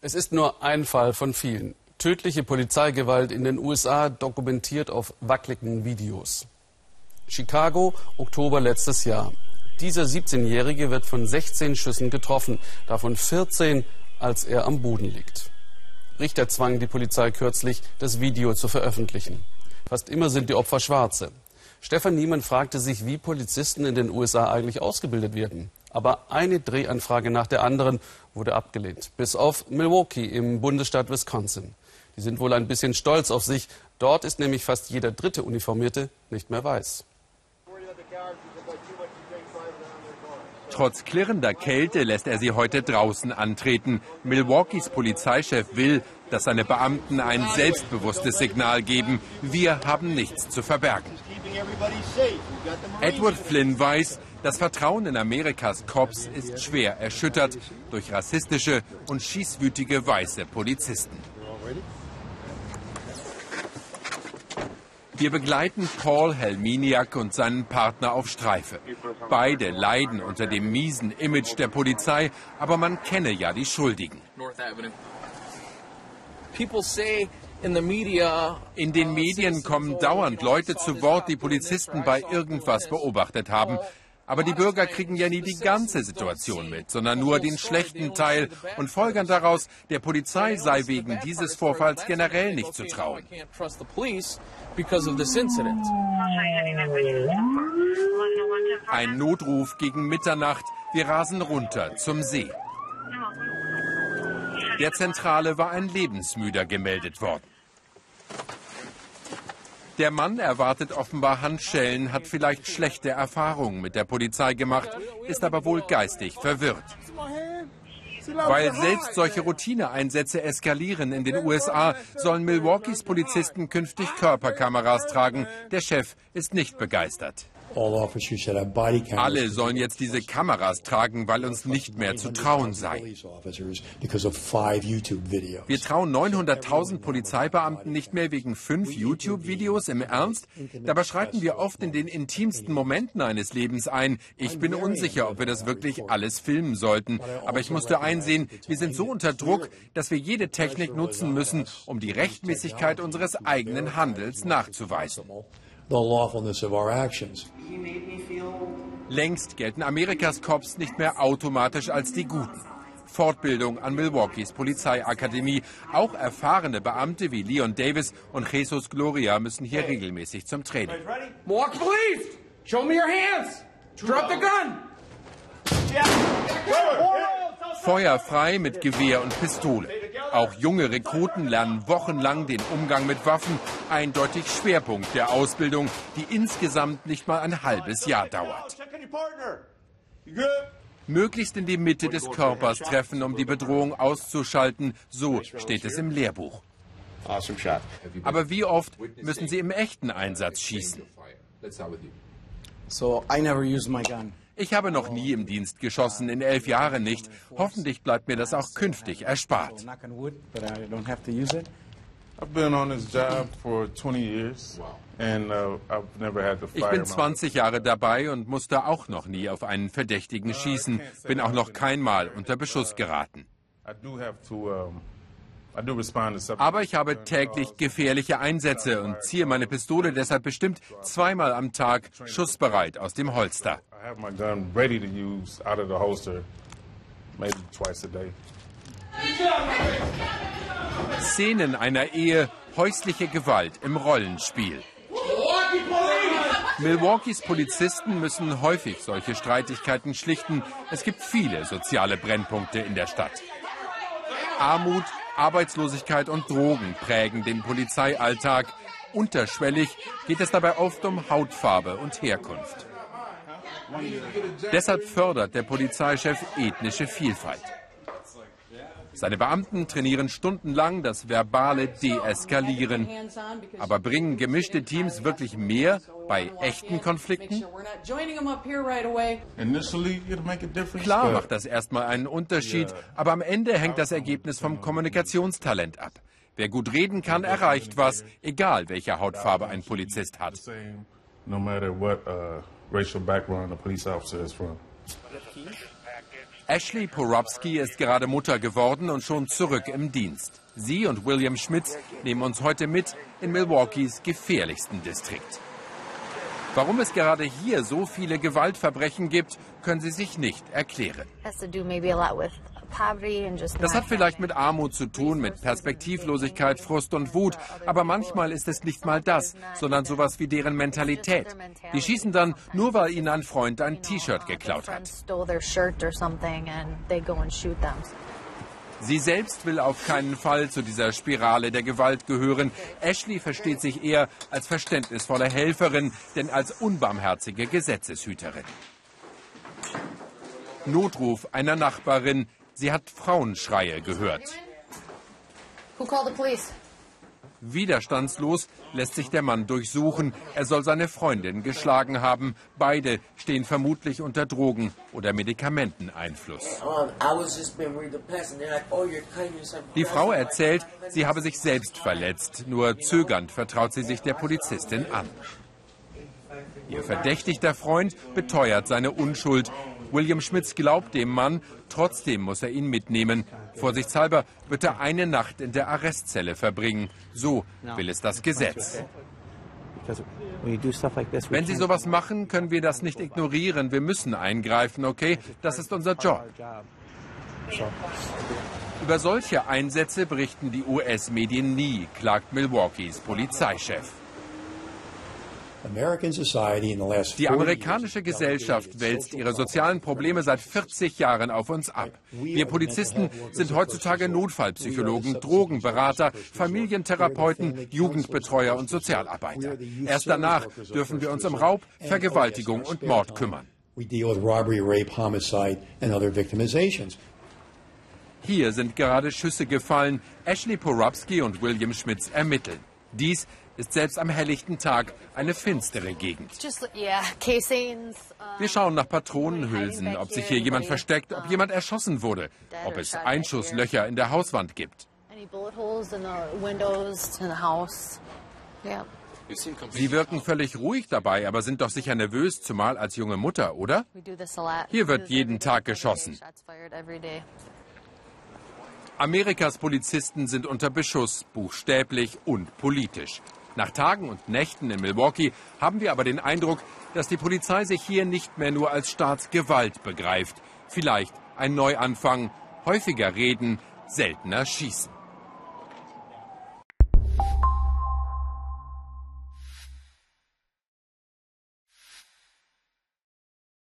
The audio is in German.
Es ist nur ein Fall von vielen. Tödliche Polizeigewalt in den USA dokumentiert auf wackeligen Videos. Chicago, Oktober letztes Jahr. Dieser 17-Jährige wird von 16 Schüssen getroffen, davon 14, als er am Boden liegt. Richter zwangen die Polizei kürzlich, das Video zu veröffentlichen. Fast immer sind die Opfer Schwarze. Stefan Niemann fragte sich, wie Polizisten in den USA eigentlich ausgebildet werden. Aber eine Drehanfrage nach der anderen wurde abgelehnt. Bis auf Milwaukee im Bundesstaat Wisconsin. Die sind wohl ein bisschen stolz auf sich. Dort ist nämlich fast jeder dritte Uniformierte nicht mehr weiß. Trotz klirrender Kälte lässt er sie heute draußen antreten. Milwaukees Polizeichef will, dass seine Beamten ein selbstbewusstes Signal geben. Wir haben nichts zu verbergen. Edward Flynn weiß, das Vertrauen in Amerikas Cops ist schwer erschüttert durch rassistische und schießwütige weiße Polizisten. Wir begleiten Paul Helminiak und seinen Partner auf Streife. Beide leiden unter dem miesen Image der Polizei, aber man kenne ja die Schuldigen. In den Medien kommen dauernd Leute zu Wort, die Polizisten bei irgendwas beobachtet haben. Aber die Bürger kriegen ja nie die ganze Situation mit, sondern nur den schlechten Teil und folgern daraus, der Polizei sei wegen dieses Vorfalls generell nicht zu trauen. Ein Notruf gegen Mitternacht. Wir rasen runter zum See. Der Zentrale war ein Lebensmüder gemeldet worden. Der Mann erwartet offenbar Handschellen, hat vielleicht schlechte Erfahrungen mit der Polizei gemacht, ist aber wohl geistig verwirrt. Weil selbst solche Routineeinsätze eskalieren in den USA, sollen Milwaukees Polizisten künftig Körperkameras tragen. Der Chef ist nicht begeistert. Alle sollen jetzt diese Kameras tragen, weil uns nicht mehr zu trauen sei. Wir trauen 900.000 Polizeibeamten nicht mehr wegen fünf YouTube-Videos im Ernst? Dabei schreiten wir oft in den intimsten Momenten eines Lebens ein. Ich bin unsicher, ob wir das wirklich alles filmen sollten. Aber ich musste einsehen, wir sind so unter Druck, dass wir jede Technik nutzen müssen, um die Rechtmäßigkeit unseres eigenen Handels nachzuweisen the lawfulness of our actions. Längst gelten Amerikas Cops nicht mehr automatisch als die Guten. Fortbildung an Milwaukees Polizeiakademie. Auch erfahrene Beamte wie Leon Davis und Jesus Gloria müssen hier regelmäßig zum Training. Milwaukee Police, show me your hands. Drop the gun. Feuer frei mit Gewehr und Pistole. Auch junge Rekruten lernen wochenlang den Umgang mit Waffen, eindeutig Schwerpunkt der Ausbildung, die insgesamt nicht mal ein halbes Jahr dauert. Möglichst in die Mitte des Körpers treffen, um die Bedrohung auszuschalten, so steht es im Lehrbuch. Aber wie oft müssen Sie im echten Einsatz schießen? So I never use my gun. Ich habe noch nie im Dienst geschossen, in elf Jahren nicht. Hoffentlich bleibt mir das auch künftig erspart. Ich bin 20 Jahre dabei und musste auch noch nie auf einen Verdächtigen schießen, bin auch noch kein Mal unter Beschuss geraten. Aber ich habe täglich gefährliche Einsätze und ziehe meine Pistole deshalb bestimmt zweimal am Tag schussbereit aus dem Holster. Szenen einer Ehe, häusliche Gewalt im Rollenspiel. Milwaukees Polizisten müssen häufig solche Streitigkeiten schlichten. Es gibt viele soziale Brennpunkte in der Stadt. Armut, Arbeitslosigkeit und Drogen prägen den Polizeialltag. Unterschwellig geht es dabei oft um Hautfarbe und Herkunft. Deshalb fördert der Polizeichef ethnische Vielfalt. Seine Beamten trainieren stundenlang das verbale Deeskalieren. Aber bringen gemischte Teams wirklich mehr bei echten Konflikten? Klar macht das erstmal einen Unterschied, aber am Ende hängt das Ergebnis vom Kommunikationstalent ab. Wer gut reden kann, erreicht was, egal welche Hautfarbe ein Polizist hat. No matter what uh, racial background a police officer is from. Ashley Porobsky ist gerade Mutter geworden und schon zurück im Dienst. Sie und William Schmitz nehmen uns heute mit in Milwaukees gefährlichsten Distrikt. Warum es gerade hier so viele Gewaltverbrechen gibt, können sie sich nicht erklären. Das hat vielleicht mit Armut zu tun, mit Perspektivlosigkeit, Frust und Wut. Aber manchmal ist es nicht mal das, sondern sowas wie deren Mentalität. Die schießen dann, nur weil ihnen ein Freund ein T-Shirt geklaut hat. Sie selbst will auf keinen Fall zu dieser Spirale der Gewalt gehören. Ashley versteht sich eher als verständnisvolle Helferin, denn als unbarmherzige Gesetzeshüterin. Notruf einer Nachbarin. Sie hat Frauenschreie gehört. Who called the police? Widerstandslos lässt sich der Mann durchsuchen. Er soll seine Freundin geschlagen haben. Beide stehen vermutlich unter Drogen- oder Medikamenteneinfluss. Oh, Die Frau erzählt, sie habe sich selbst verletzt. Nur zögernd vertraut sie sich der Polizistin an. Ihr verdächtigter Freund beteuert seine Unschuld. William Schmitz glaubt dem Mann, trotzdem muss er ihn mitnehmen. Vorsichtshalber wird er eine Nacht in der Arrestzelle verbringen. So will es das Gesetz. Wenn Sie sowas machen, können wir das nicht ignorieren. Wir müssen eingreifen, okay? Das ist unser Job. Über solche Einsätze berichten die US-Medien nie, klagt Milwaukees Polizeichef. Die amerikanische Gesellschaft wälzt ihre sozialen Probleme seit 40 Jahren auf uns ab. Wir Polizisten sind heutzutage Notfallpsychologen, Drogenberater, Familientherapeuten, Jugendbetreuer und Sozialarbeiter. Erst danach dürfen wir uns um Raub, Vergewaltigung und Mord kümmern. Hier sind gerade Schüsse gefallen. Ashley Porubsky und William Schmitz ermitteln. Dies ist selbst am helllichten Tag eine finstere Gegend. Wir schauen nach Patronenhülsen, ob sich hier jemand versteckt, ob jemand erschossen wurde, ob es Einschusslöcher in der Hauswand gibt. Sie wirken völlig ruhig dabei, aber sind doch sicher nervös, zumal als junge Mutter, oder? Hier wird jeden Tag geschossen. Amerikas Polizisten sind unter Beschuss, buchstäblich und politisch. Nach Tagen und Nächten in Milwaukee haben wir aber den Eindruck, dass die Polizei sich hier nicht mehr nur als Staatsgewalt begreift. Vielleicht ein Neuanfang, häufiger reden, seltener schießen.